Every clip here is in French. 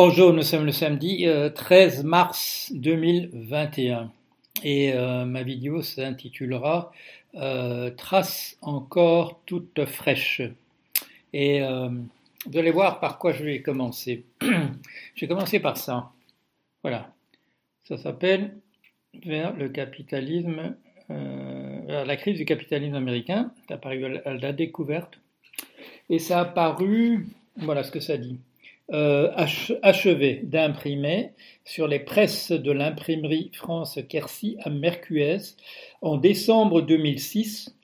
Bonjour, nous sommes le samedi 13 euh, mars 2021 et euh, ma vidéo s'intitulera euh, Traces encore toutes fraîches. Et vous allez voir par quoi je vais commencer. je vais par ça. Voilà. Ça s'appelle Vers le capitalisme, la crise du capitalisme américain. Ça a paru à la découverte. Et ça a paru, voilà ce que ça dit. Euh, achevé d'imprimer sur les presses de l'imprimerie France Quercy à Mercuez en décembre 2006,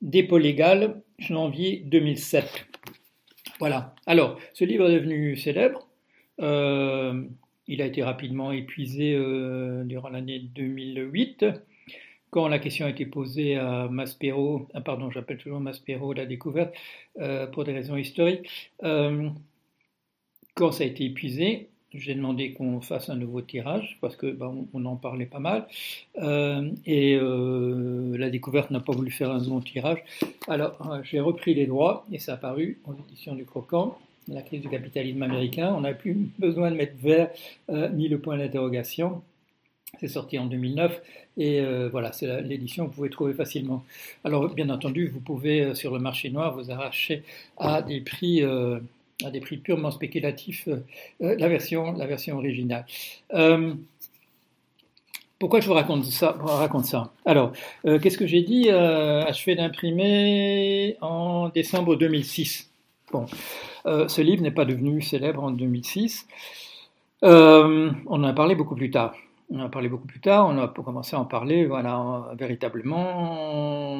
dépôt légal janvier 2007. Voilà. Alors, ce livre est devenu célèbre. Euh, il a été rapidement épuisé euh, durant l'année 2008 quand la question a été posée à Maspero, ah, pardon, j'appelle toujours Maspero la découverte, pour des raisons historiques, quand ça a été épuisé, j'ai demandé qu'on fasse un nouveau tirage parce que ben, on en parlait pas mal euh, et euh, la découverte n'a pas voulu faire un second tirage. Alors euh, j'ai repris les droits et ça a paru en édition du Croquant, la crise du capitalisme américain. On n'a plus besoin de mettre vert ni le point d'interrogation. C'est sorti en 2009 et voilà, c'est l'édition que vous pouvez trouver facilement. Alors bien entendu, vous pouvez sur le marché noir vous arracher à des prix à des prix purement spéculatifs euh, euh, la, version, originale. Euh, pourquoi je vous raconte ça, raconte ça? Alors, qu'est-ce que j'ai dit Achevé d'imprimer en décembre 2006. Bon, ce livre n'est pas devenu célèbre en 2006. on en a parlé beaucoup plus tard. On a parlé beaucoup plus tard, on a commencé à en parler voilà, véritablement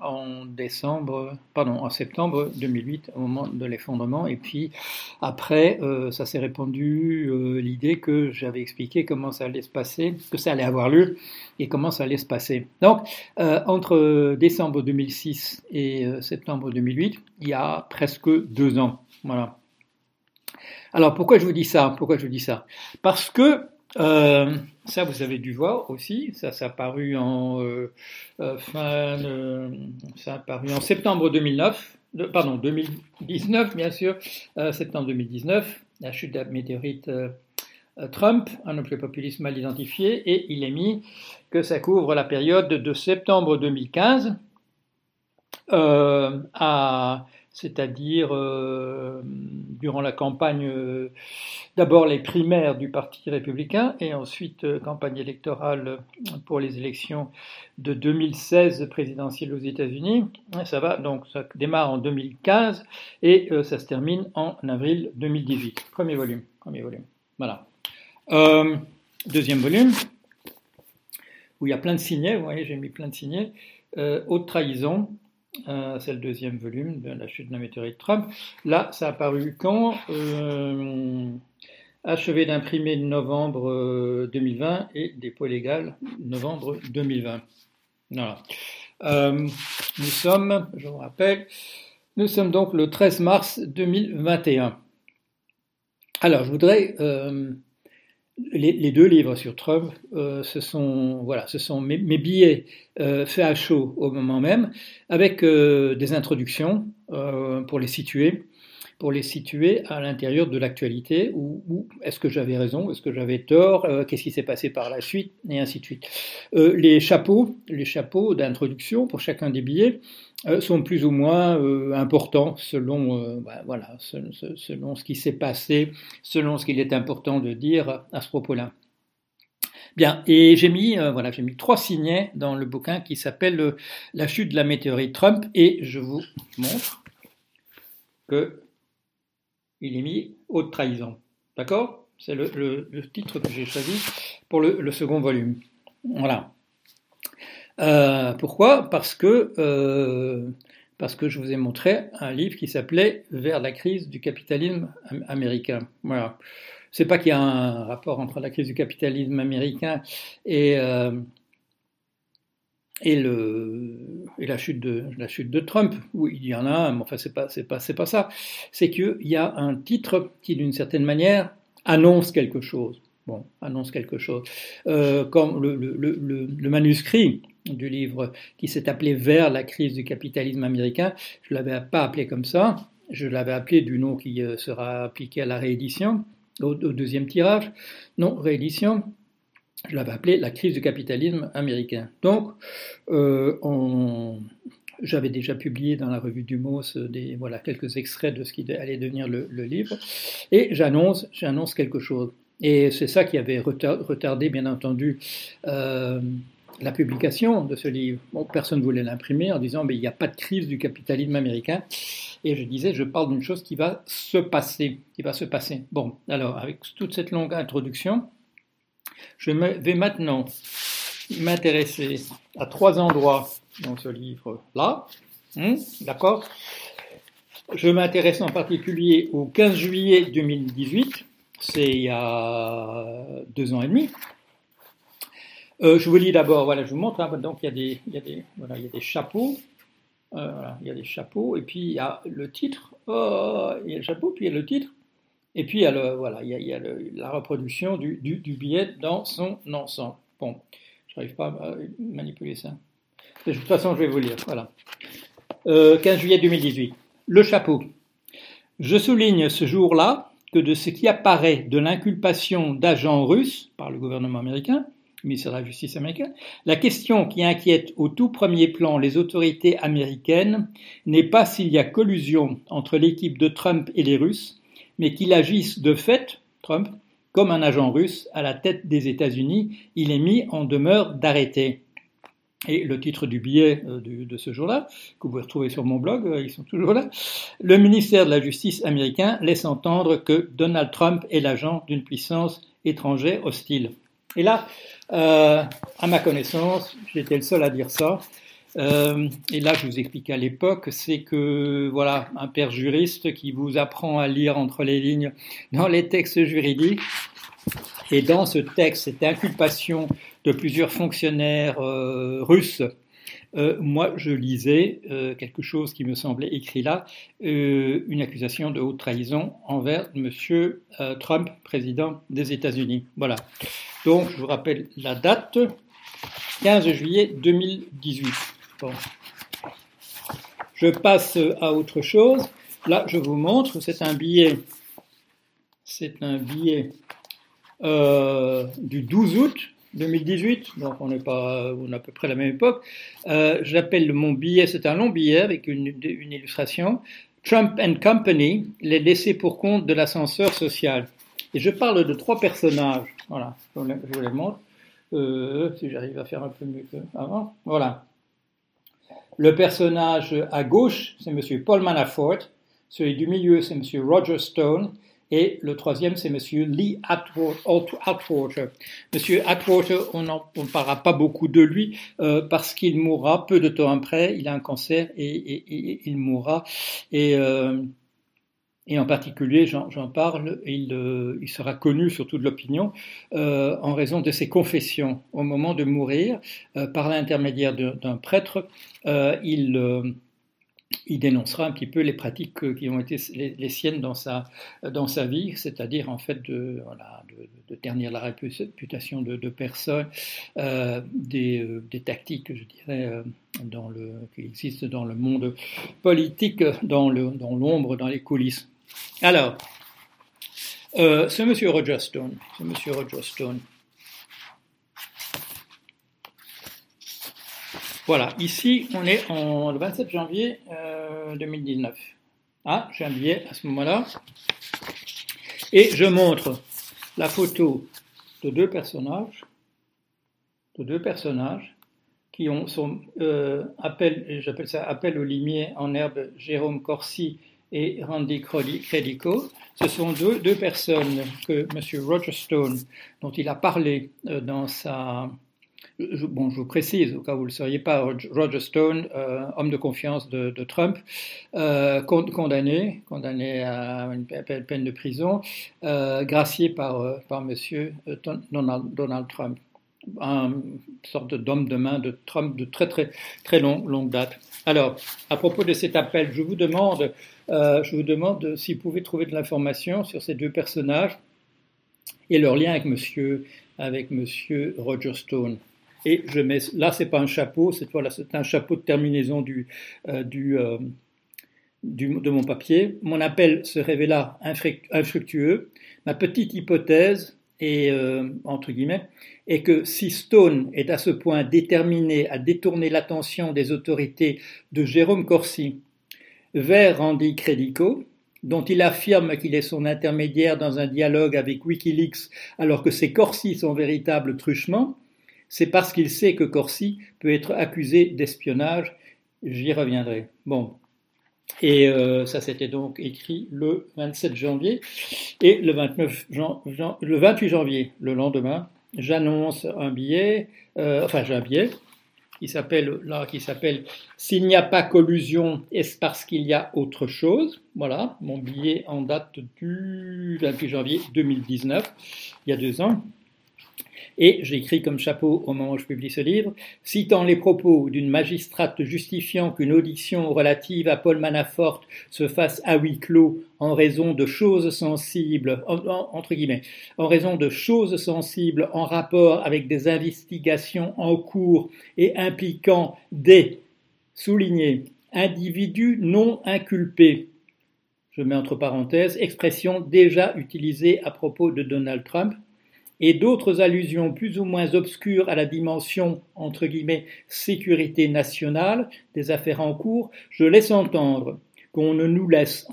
en décembre, pardon, en septembre 2008, au moment de l'effondrement. Et puis après, euh, ça s'est répandu euh, l'idée que j'avais expliqué comment ça allait se passer, que ça allait avoir lieu et comment ça allait se passer. Donc, euh, entre décembre 2006 et septembre 2008, il y a presque deux ans. Voilà. Alors, pourquoi je vous dis ça? Pourquoi je vous dis ça? Parce que euh, ça, vous avez dû voir aussi. Ça, ça a paru en euh, euh, fin, ça a paru en septembre 2009, pardon 2019 bien sûr, septembre 2019, la chute de la météorite Trump, un objet populiste mal identifié, et il est mis que ça couvre la période de septembre 2015 à c'est-à-dire euh, durant la campagne, euh, d'abord les primaires du Parti républicain et ensuite euh, campagne électorale pour les élections de 2016 présidentielles aux États-Unis. Ça va donc ça démarre en 2015 et ça se termine en avril 2018. Premier volume, premier volume. Voilà. deuxième volume où il y a plein de signets. Vous voyez, j'ai mis plein de signets. haute trahison euh, c'est le deuxième volume de la chute de la météorite Trump. Là, ça a paru quand euh, Achevé d'imprimer novembre 2020 euh, et dépôt légal novembre 2020. Voilà. nous sommes, je vous rappelle, nous sommes donc le 13 mars 2021. Alors, je voudrais les, deux livres sur Trump, euh, ce sont voilà, ce sont mes, billets euh, faits à chaud au moment même, avec euh, des introductions pour les situer, pour les situer à l'intérieur de l'actualité. Ou, est-ce que j'avais raison, est-ce que j'avais tort, qu'est-ce qui s'est passé par la suite, et ainsi de suite. les chapeaux, les chapeaux d'introduction pour chacun des billets euh, sont plus ou moins euh, importants selon, euh, bah, voilà, selon ce qui s'est passé, selon ce qu'il est important de dire à ce propos-là. Bien, et j'ai mis, voilà, j'ai mis trois signets dans le bouquin qui s'appelle La chute de la météorite Trump, et je vous montre que il est mis haute trahison. D'accord? C'est le, titre que j'ai choisi pour le second volume. Voilà. Euh, pourquoi? Parce que euh, parce que je vous ai montré un livre qui s'appelait Vers la crise du capitalisme américain. Voilà. C'est pas qu'il y a un rapport entre la crise du capitalisme américain et euh, et, le, et la, chute de, la chute de Trump, oui, il y en a un, mais enfin, c'est pas, c'est pas, c'est pas ça. C'est qu'il y a un titre qui, d'une certaine manière, annonce quelque chose. Bon, annonce quelque chose. Euh, comme le, le, le, manuscrit du livre qui s'est appelé Vers la crise du capitalisme américain. Je ne l'avais pas appelé comme ça, je l'avais appelé du nom qui euh, sera appliqué à la réédition. au, deuxième tirage, non, réédition, je l'avais appelé La crise du capitalisme américain. Donc, euh, j'avais déjà publié dans la revue du MOS des, voilà, quelques extraits de ce qui allait devenir le, livre, et j'annonce, j'annonce quelque chose. Et c'est ça qui avait retardé, bien entendu, euh, la publication de ce livre. Bon, personne ne voulait l'imprimer en disant mais il n'y a pas de crise du capitalisme américain. Et je disais, je parle d'une chose qui va se passer, qui va se passer. Bon, alors avec toute cette longue introduction, je vais maintenant m'intéresser à trois endroits dans ce livre-là. Hmm, d'accord Je m'intéresse en particulier au 15 juillet 2018, c'est il y a deux ans et demi. Euh, je vous lis d'abord, voilà, je vous montre, hein, donc il y, a des, chapeaux, il y a des chapeaux, et puis il y a le titre, oh, il y a le chapeau, puis il y a le titre, et puis il y a, le, voilà, il y a, la reproduction du, billet dans son ensemble. Bon, je n'arrive pas à manipuler ça. De toute façon, je vais vous lire, voilà. Euh, 15 juillet 2018. Le chapeau. Je souligne ce jour-là que de ce qui apparaît de l'inculpation d'agents russes par le gouvernement américain, ministère de la Justice américain, la question qui inquiète au tout premier plan les autorités américaines n'est pas s'il y a collusion entre l'équipe de Trump et les Russes, mais qu'il agisse de fait, Trump, comme un agent russe à la tête des États-Unis, il est mis en demeure d'arrêter. Et le titre du billet euh, de ce jour-là, que vous pouvez retrouver sur mon blog, euh, ils sont toujours là, le ministère de la Justice américain laisse entendre que Donald Trump est l'agent d'une puissance étrangère hostile. Et là, euh, à ma connaissance, j'étais le seul à dire ça. Euh, et là, je vous expliquais à l'époque, c'est que voilà, un père juriste qui vous apprend à lire entre les lignes dans les textes juridiques. Et dans ce texte, cette inculpation de plusieurs fonctionnaires euh, russes, euh, moi, je lisais quelque chose qui me semblait écrit là, une accusation de haute trahison envers M. Trump, président des États-Unis. Voilà. Donc, je vous rappelle la date, 15 juillet 2018. Bon. Je passe à autre chose. Là, je vous montre, c'est un billet, c'est un billet du 12 août 2018, donc on est pas, on a à peu près la même époque. Euh, J'appelle mon billet, c'est un long billet avec une, une, illustration. Trump and Company, les laissés pour compte de l'ascenseur social. Et je parle de trois personnages. Voilà, je vous les montre. Euh, si j'arrive à faire un peu mieux qu'avant. Voilà. Le personnage à gauche, c'est Monsieur Paul Manafort. Celui du milieu, c'est Monsieur Roger Stone. Et le troisième, c'est Monsieur Lee Atwater. Monsieur Atwater, on ne parlera pas beaucoup de lui euh, parce qu'il mourra peu de temps après. Il a un cancer et, il mourra. Et, euh, et en particulier, j'en parle, il, euh, il, sera connu surtout de l'opinion en raison de ses confessions. Au moment de mourir, par l'intermédiaire d'un prêtre, il dénoncera un petit peu les pratiques qui ont été les, siennes dans sa, dans sa vie, c'est-à-dire en fait de, ternir la réputation de, personnes, euh, des, tactiques, je dirais, euh, qui existent dans le monde politique, dans l'ombre, dans les coulisses. Alors, euh, ce monsieur Roger Stone, ce monsieur Roger Stone, Voilà, ici on est en, le 27 janvier 2019. Euh, ah, j'ai un billet à ce moment-là. Et je montre la photo de deux personnages, de deux personnages qui ont son euh, appel, j'appelle ça appel au limier en herbe, Jérôme Corsi et Randy Credico. Ce sont deux, personnes que M. Roger Stone, dont il a parlé euh, dans sa bon, je vous précise, au cas où vous ne le sauriez pas, Roger Stone, euh, homme de confiance de, Trump, euh, condamné, condamné à une peine de prison, gracié par, par monsieur Donald, Trump, un sorte d'homme de main de Trump de très très très long, longue date. Alors, à propos de cet appel, je vous demande, si vous pouvez trouver de l'information sur ces deux personnages et leur lien avec monsieur, avec monsieur Roger Stone. Et je mets, là, c'est pas un chapeau, c'est voilà, c'est un chapeau de terminaison euh, euh, de mon papier. Mon appel se révéla infructueux. Ma petite hypothèse est, euh, entre guillemets, que si Stone est à ce point déterminé à détourner l'attention des autorités de Jérôme Corsi vers Randy Credico, dont il affirme qu'il est son intermédiaire dans un dialogue avec Wikileaks alors que c'est Corsi son véritable truchement, c'est parce qu'il sait que Corsi peut être accusé d'espionnage. J'y reviendrai. Bon, et euh, ça, c'était donc écrit le 27 janvier. Et le, 29 le 28 janvier, le lendemain, j'annonce un billet, euh, enfin j'ai un billet qui s'appelle là qui s'appelle S'il n'y a pas collusion, est-ce parce qu'il y a autre chose? Voilà, mon billet en date du 28 janvier 2019, il y a deux ans. Et j'écris comme chapeau au moment où je publie ce livre, citant les propos d'une magistrate justifiant qu'une audition relative à Paul Manafort se fasse à huis clos en raison de choses sensibles, entre guillemets, en raison de choses sensibles en rapport avec des investigations en cours et impliquant des, soulignés, individus non inculpés. Je mets entre parenthèses, expression déjà utilisée à propos de Donald Trump, et d'autres allusions plus ou moins obscures à la dimension entre guillemets sécurité nationale des affaires en cours, je laisse entendre qu'on ne nous laisse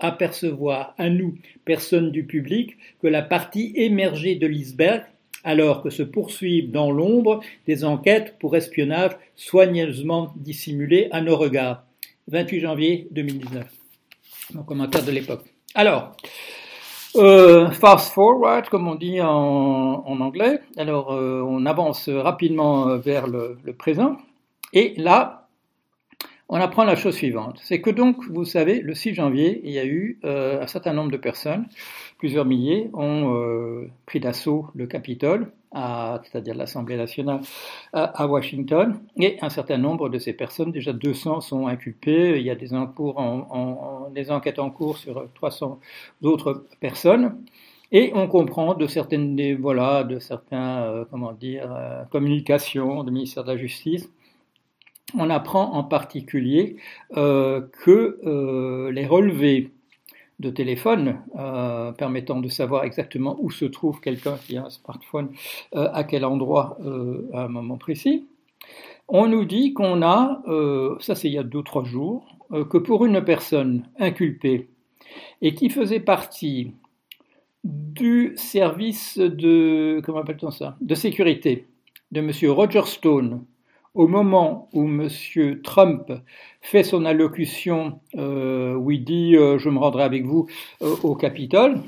apercevoir à nous, personnes du public, que la partie émergée de l'iceberg, alors que se poursuivent dans l'ombre des enquêtes pour espionnage soigneusement dissimulées à nos regards. 28 janvier 2019. Mon commentaire de l'époque. Alors, euh, fast forward, comme on dit en, anglais. Alors, euh, on avance rapidement euh, vers le, présent. Et là, on apprend la chose suivante. C'est que donc, vous savez, le 6 janvier, il y a eu un certain nombre de personnes, plusieurs milliers, ont pris d'assaut le Capitole c'est-à-dire l'Assemblée nationale à, Washington, et un certain nombre de ces personnes, déjà 200, sont inculpées. Il y a des, enquêtes en cours sur 300 d'autres personnes. Et on comprend de certaines, voilà, de certains, euh, comment dire, euh, communications du ministère de la Justice, on apprend en particulier euh, que les relevés de téléphone euh, permettant de savoir exactement où se trouve quelqu'un qui a un smartphone, euh, à quel endroit euh, à un moment précis. On nous dit qu'on a, ça c'est il y a deux trois jours, que pour une personne inculpée et qui faisait partie du service de comment appelle-t-on ça? De sécurité de M. Roger Stone au moment où M. Trump fait son allocution euh, où il dit euh, Je me rendrai avec vous euh, au Capitole,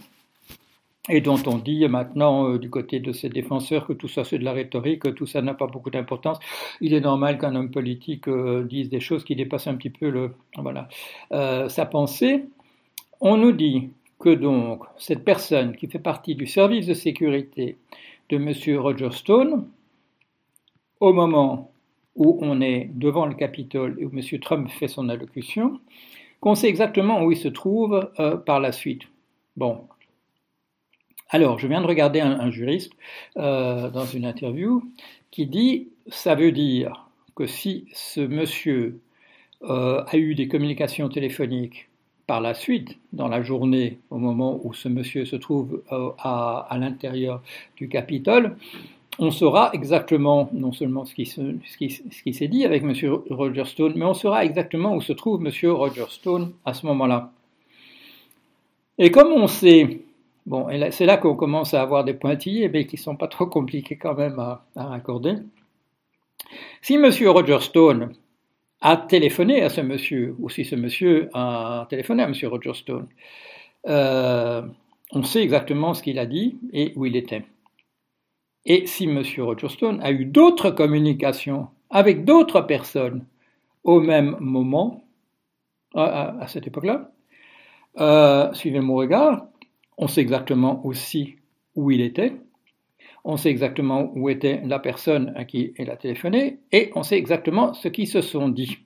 et dont on dit maintenant du côté de ses défenseurs que tout ça c'est de la rhétorique, que tout ça n'a pas beaucoup d'importance. Il est normal qu'un homme politique dise des choses qui dépassent un petit peu le, voilà, sa pensée. On nous dit que donc cette personne qui fait partie du service de sécurité de M. Roger Stone, au moment où on est devant le Capitole et où M. Trump fait son allocution, qu'on sait exactement où il se trouve euh, par la suite. Bon. Alors, je viens de regarder un, juriste euh, dans une interview qui dit ça veut dire que si ce monsieur euh, a eu des communications téléphoniques par la suite, dans la journée, au moment où ce monsieur se trouve à, à l'intérieur du Capitole, on saura exactement non seulement ce qui, s'est dit avec M. Roger Stone, mais on saura exactement où se trouve M. Roger Stone à ce moment-là. Et comme on sait, bon, c'est là qu'on commence à avoir des pointillés, mais qui ne sont pas trop compliqués quand même à, raccorder. Si M. Roger Stone a téléphoné à ce monsieur, ou si ce monsieur a téléphoné à M. Roger Stone, euh, on sait exactement ce qu'il a dit et où il était. Et si M. Rogerstone a eu d'autres communications avec d'autres personnes au même moment, à, cette époque-là, euh, suivez mon regard, on sait exactement aussi où il était, on sait exactement où était la personne à qui il a téléphoné, et on sait exactement ce qu'ils se sont dit.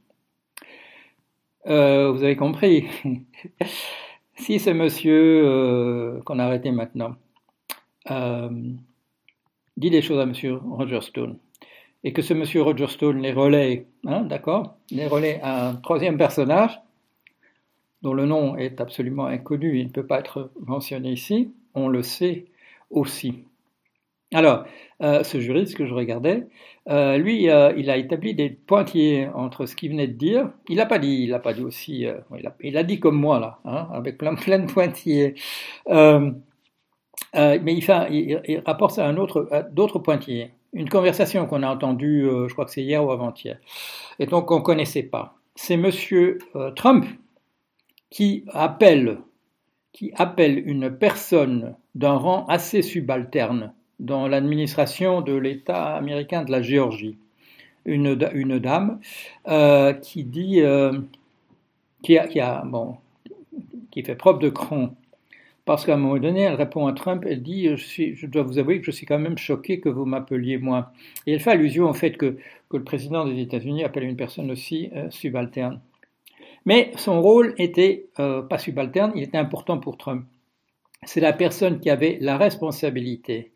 Euh, vous avez compris? Si ce monsieur euh, qu'on a arrêté maintenant dit des choses à M. Roger Stone et que ce M. Roger Stone les relaie, hein, d'accord, les relaie à un troisième personnage, dont le nom est absolument inconnu, il ne peut pas être mentionné ici, on le sait aussi. Alors, euh, ce juriste que je regardais, euh, lui, euh, il a établi des pointillés entre ce qu'il venait de dire. Il n'a pas dit, il n'a pas dit aussi, il a, dit comme moi là, hein, avec plein, plein de pointillés. Mais il, rapporte à un autre, d'autres pointillés. Une conversation qu'on a entendue, je crois que c'est hier ou avant-hier, et donc qu'on ne connaissait pas. C'est Monsieur Trump qui appelle, qui appelle une personne d'un rang assez subalterne dans l'administration de l'État américain de la Géorgie. Une, dame euh, qui dit, euh, qui fait preuve de cran, parce qu'à un moment donné, elle répond à Trump, elle dit je, dois vous avouer que je suis quand même choqué que vous m'appeliez moi. Et elle fait allusion au fait que, le président des États-Unis appelle une personne aussi euh, subalterne. Mais son rôle était pas subalterne, il était important pour Trump. C'est la personne qui avait la responsabilité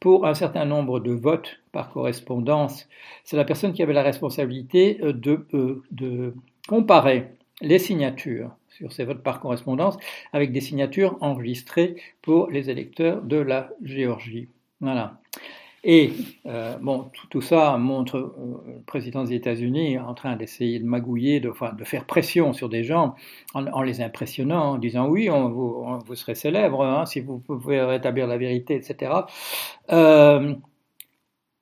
pour un certain nombre de votes par correspondance. C'est la personne qui avait la responsabilité euh, euh, de comparer les signatures sur ces votes par correspondance avec des signatures enregistrées pour les électeurs de la Géorgie. Voilà. Et euh, bon, tout, ça montre euh, le président des États-Unis en train d'essayer de magouiller, de, faire pression sur des gens en, les impressionnant, en disant oui, vous, serez célèbre hein, si vous pouvez rétablir la vérité, etc.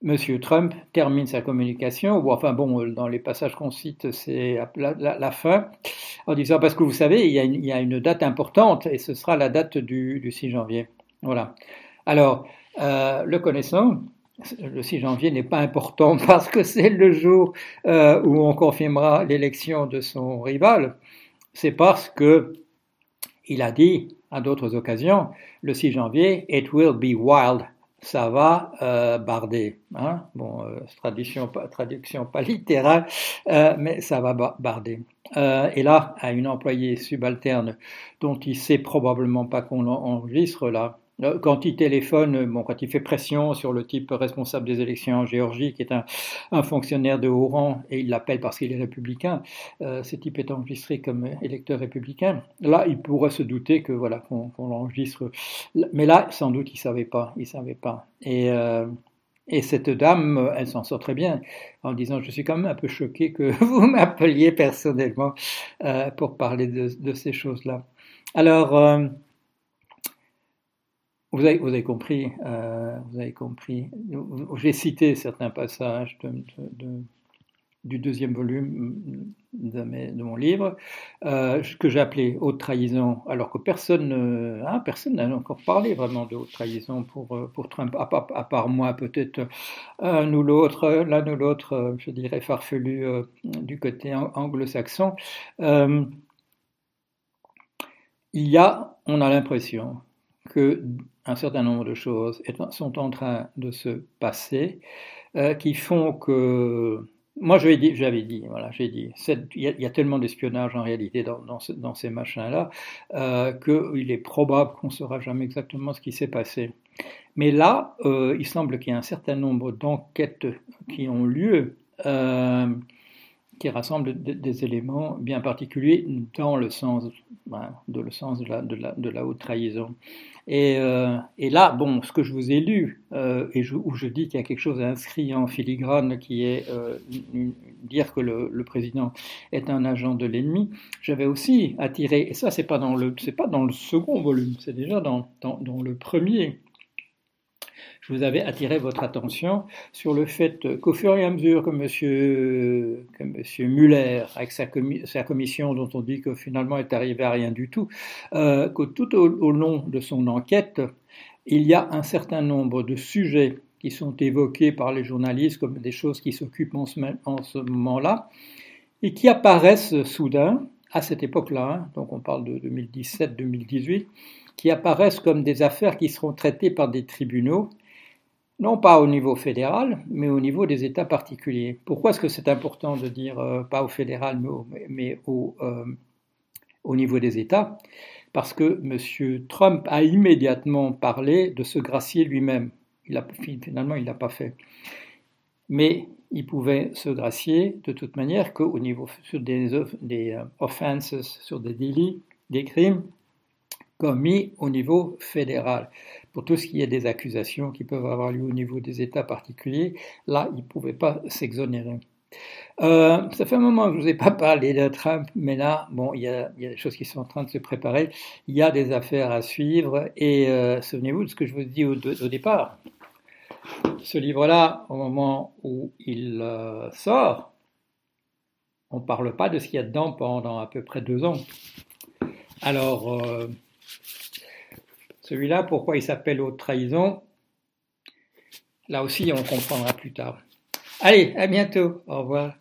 Monsieur Trump termine sa communication, ou enfin bon, dans les passages qu'on cite, c'est la, la, fin, en disant parce que vous savez, il y, a une, date importante et ce sera la date du, du 6 janvier. Voilà. Alors, euh, le connaissant, le 6 janvier n'est pas important parce que c'est le jour euh, où on confirmera l'élection de son rival. C'est parce que il a dit à d'autres occasions, le 6 janvier, it will be wild. Ça va euh, barder. Hein bon, traduction, traduction pas littérale, mais ça va barder. et là, à une employée subalterne dont il sait probablement pas qu'on enregistre là, euh, quand il téléphone, bon, quand il fait pression sur le type responsable des élections en Géorgie, qui est un, fonctionnaire de haut rang, et il l'appelle parce qu'il est républicain, euh, ce type est enregistré comme électeur républicain, là, il pourrait se douter que voilà qu'on l'enregistre. Mais là, sans doute, il savait pas, il savait pas. Et, euh, et cette dame, elle s'en sort très bien en disant Je suis quand même un peu choqué que vous m'appeliez personnellement euh, pour parler de, de ces choses-là. Alors, euh, vous avez, compris, euh, vous avez compris. J'ai cité certains passages du deuxième volume de, mon livre euh, que j'ai appelé haute trahison, alors que personne, hein, personne n'a encore parlé vraiment de haute trahison pour, euh, Trump, à, part moi peut-être un ou l'autre, l'un ou l'autre, je dirais farfelu du côté anglo-saxon. il y a, on a l'impression que un certain nombre de choses sont en train de se passer euh, qui font que moi j'avais dit, j'avais dit, voilà, j'ai dit, il y, a tellement d'espionnage en réalité dans, ces machins-là euh, qu'il est probable qu'on ne saura jamais exactement ce qui s'est passé. Mais là, euh, il semble qu'il y ait un certain nombre d'enquêtes qui ont lieu. Euh, qui rassemblent des éléments bien particuliers dans le sens, ben, de, le sens de, la, de, la, haute trahison. Et, euh, et, là, bon, ce que je vous ai lu, euh, et où je dis qu'il y a quelque chose inscrit en filigrane qui est euh, dire que le, le, président est un agent de l'ennemi, j'avais aussi attiré, et ça c'est pas pas dans le second volume, c'est déjà dans, dans, dans le premier, je vous avais attiré votre attention sur le fait qu'au fur et à mesure que M. Monsieur Muller, avec sa, commission dont on dit que finalement est arrivé à rien du tout, euh, que tout au, long de son enquête, il y a un certain nombre de sujets qui sont évoqués par les journalistes comme des choses qui s'occupent en ce, ce moment-là, et qui apparaissent soudain, à cette époque-là, hein, donc on parle de 2017-2018, qui apparaissent comme des affaires qui seront traitées par des tribunaux non pas au niveau fédéral, mais au niveau des États particuliers. Pourquoi est-ce que c'est important de dire euh, pas au fédéral, mais au, euh, au, niveau des États? Parce que M. Trump a immédiatement parlé de se gracier lui-même. Finalement, il ne l'a pas fait. Mais il pouvait se gracier de toute manière qu'au niveau sur des, des euh, offenses, sur des délits, des crimes commis au niveau fédéral. Pour tout ce qui est des accusations qui peuvent avoir lieu au niveau des États particuliers, là, il ne pouvait pas s'exonérer. Euh, ça fait un moment que je ne vous ai pas parlé de Trump, mais là, bon, il y, a, des choses qui sont en train de se préparer. Il y a des affaires à suivre. Et euh, souvenez-vous de ce que je vous dis au, au départ. Ce livre-là, au moment où il euh, sort, on ne parle pas de ce qu'il y a dedans pendant à peu près deux ans. Alors, celui-là, pourquoi il s'appelle Haute Trahison Là aussi, on comprendra plus tard. Allez, à bientôt. Au revoir.